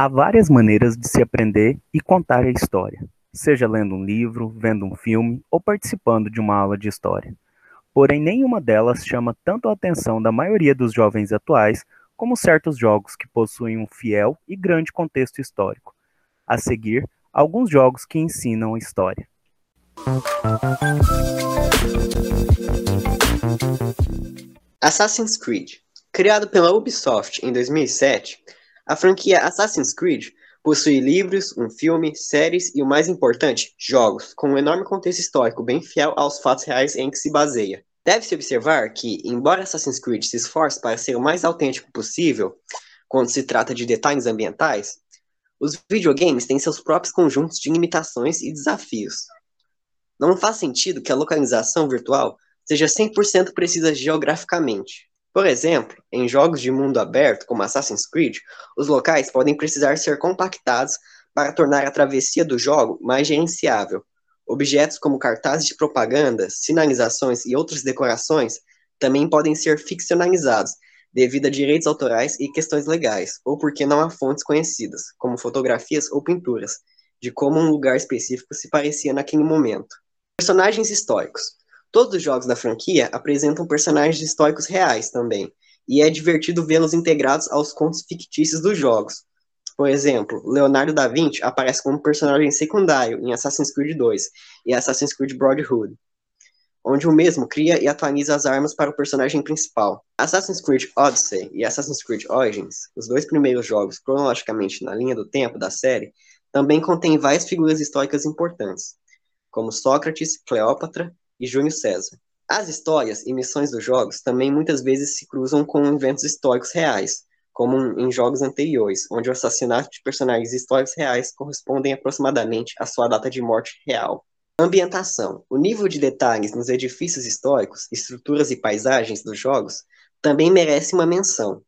Há várias maneiras de se aprender e contar a história, seja lendo um livro, vendo um filme ou participando de uma aula de história. Porém, nenhuma delas chama tanto a atenção da maioria dos jovens atuais como certos jogos que possuem um fiel e grande contexto histórico. A seguir, alguns jogos que ensinam a história. Assassin's Creed. Criado pela Ubisoft em 2007, a franquia Assassin's Creed possui livros, um filme, séries e, o mais importante, jogos, com um enorme contexto histórico bem fiel aos fatos reais em que se baseia. Deve-se observar que, embora Assassin's Creed se esforce para ser o mais autêntico possível quando se trata de detalhes ambientais, os videogames têm seus próprios conjuntos de limitações e desafios. Não faz sentido que a localização virtual seja 100% precisa geograficamente. Por exemplo, em jogos de mundo aberto, como Assassin's Creed, os locais podem precisar ser compactados para tornar a travessia do jogo mais gerenciável. Objetos como cartazes de propaganda, sinalizações e outras decorações também podem ser ficcionalizados devido a direitos autorais e questões legais, ou porque não há fontes conhecidas, como fotografias ou pinturas, de como um lugar específico se parecia naquele momento. Personagens históricos. Todos os jogos da franquia apresentam personagens históricos reais também, e é divertido vê-los integrados aos contos fictícios dos jogos. Por exemplo, Leonardo da Vinci aparece como personagem secundário em Assassin's Creed 2 e Assassin's Creed Brotherhood, onde o mesmo cria e atualiza as armas para o personagem principal. Assassin's Creed Odyssey e Assassin's Creed Origins, os dois primeiros jogos cronologicamente na linha do tempo da série, também contêm várias figuras históricas importantes, como Sócrates, Cleópatra e Júlio César. As histórias e missões dos jogos também muitas vezes se cruzam com eventos históricos reais, como em jogos anteriores, onde o assassinato de personagens históricos reais correspondem aproximadamente à sua data de morte real. Ambientação. O nível de detalhes nos edifícios históricos, estruturas e paisagens dos jogos também merece uma menção.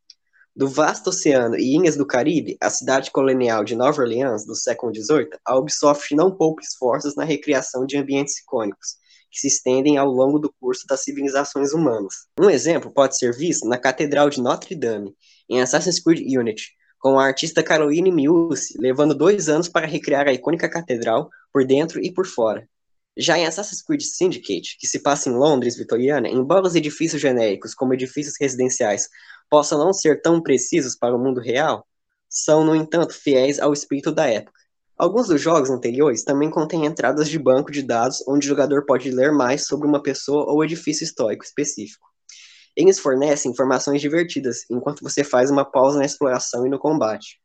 Do vasto oceano e ilhas do Caribe, a cidade colonial de Nova Orleans do século XVIII, a Ubisoft não poupa esforços na recriação de ambientes icônicos, que se estendem ao longo do curso das civilizações humanas. Um exemplo pode ser visto na Catedral de Notre Dame, em Assassin's Creed Unity, com a artista Caroline Miusi levando dois anos para recriar a icônica catedral por dentro e por fora. Já em Assassin's Creed Syndicate, que se passa em Londres vitoriana, embora os edifícios genéricos, como edifícios residenciais, possam não ser tão precisos para o mundo real, são, no entanto, fiéis ao espírito da época. Alguns dos jogos anteriores também contêm entradas de banco de dados onde o jogador pode ler mais sobre uma pessoa ou edifício histórico específico. Eles fornecem informações divertidas enquanto você faz uma pausa na exploração e no combate.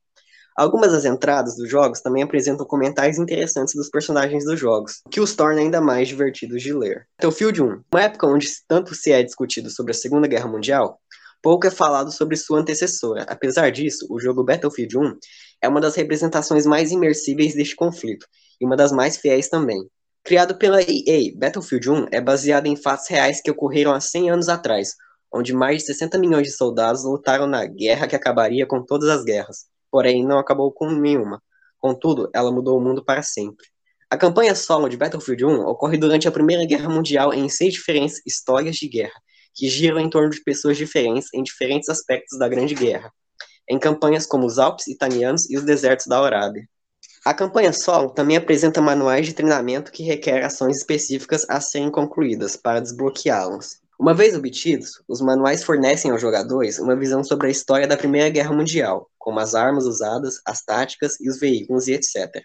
Algumas das entradas dos jogos também apresentam comentários interessantes dos personagens dos jogos, o que os torna ainda mais divertidos de ler. Battlefield 1, uma época onde tanto se é discutido sobre a Segunda Guerra Mundial, pouco é falado sobre sua antecessora. Apesar disso, o jogo Battlefield 1 é uma das representações mais imersíveis deste conflito, e uma das mais fiéis também. Criado pela EA, Battlefield 1 é baseado em fatos reais que ocorreram há 100 anos atrás, onde mais de 60 milhões de soldados lutaram na guerra que acabaria com todas as guerras, porém não acabou com nenhuma. Contudo, ela mudou o mundo para sempre. A campanha solo de Battlefield 1 ocorre durante a Primeira Guerra Mundial em seis diferentes histórias de guerra, que giram em torno de pessoas diferentes em diferentes aspectos da Grande Guerra, em campanhas como os Alpes italianos e os desertos da Arábia. A campanha solo também apresenta manuais de treinamento que requerem ações específicas a serem concluídas para desbloqueá-los. Uma vez obtidos, os manuais fornecem aos jogadores uma visão sobre a história da Primeira Guerra Mundial, como as armas usadas, as táticas e os veículos e etc.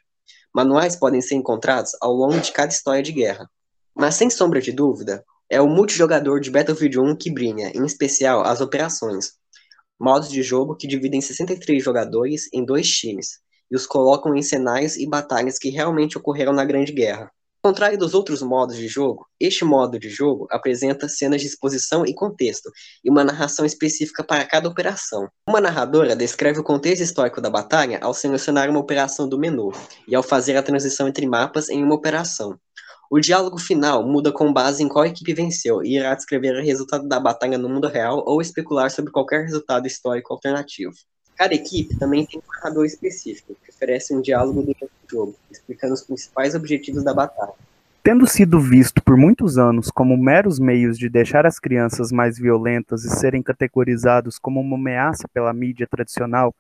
Manuais podem ser encontrados ao longo de cada história de guerra. Mas sem sombra de dúvida, é o multijogador de Battlefield 1 que brilha, em especial as operações, modos de jogo que dividem 63 jogadores em dois times e os colocam em cenários e batalhas que realmente ocorreram na Grande Guerra. Ao contrário dos outros modos de jogo, este modo de jogo apresenta cenas de exposição e contexto, e uma narração específica para cada operação. Uma narradora descreve o contexto histórico da batalha ao selecionar uma operação do menu, e ao fazer a transição entre mapas em uma operação. O diálogo final muda com base em qual equipe venceu e irá descrever o resultado da batalha no mundo real ou especular sobre qualquer resultado histórico alternativo. Cada equipe também tem um narrador específico, que oferece um diálogo durante o jogo, explicando os principais objetivos da batalha. Tendo sido visto por muitos anos como meros meios de deixar as crianças mais violentas e serem categorizados como uma ameaça pela mídia tradicional,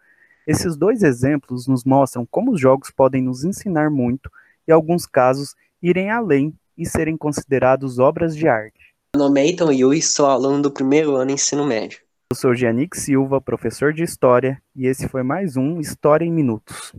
Esses dois exemplos nos mostram como os jogos podem nos ensinar muito e, em alguns casos, irem além e serem considerados obras de arte. Meu nome é Ethan Yui, sou aluno do primeiro ano ensino médio. Eu sou Giannick Silva, professor de História, e esse foi mais um História em Minutos.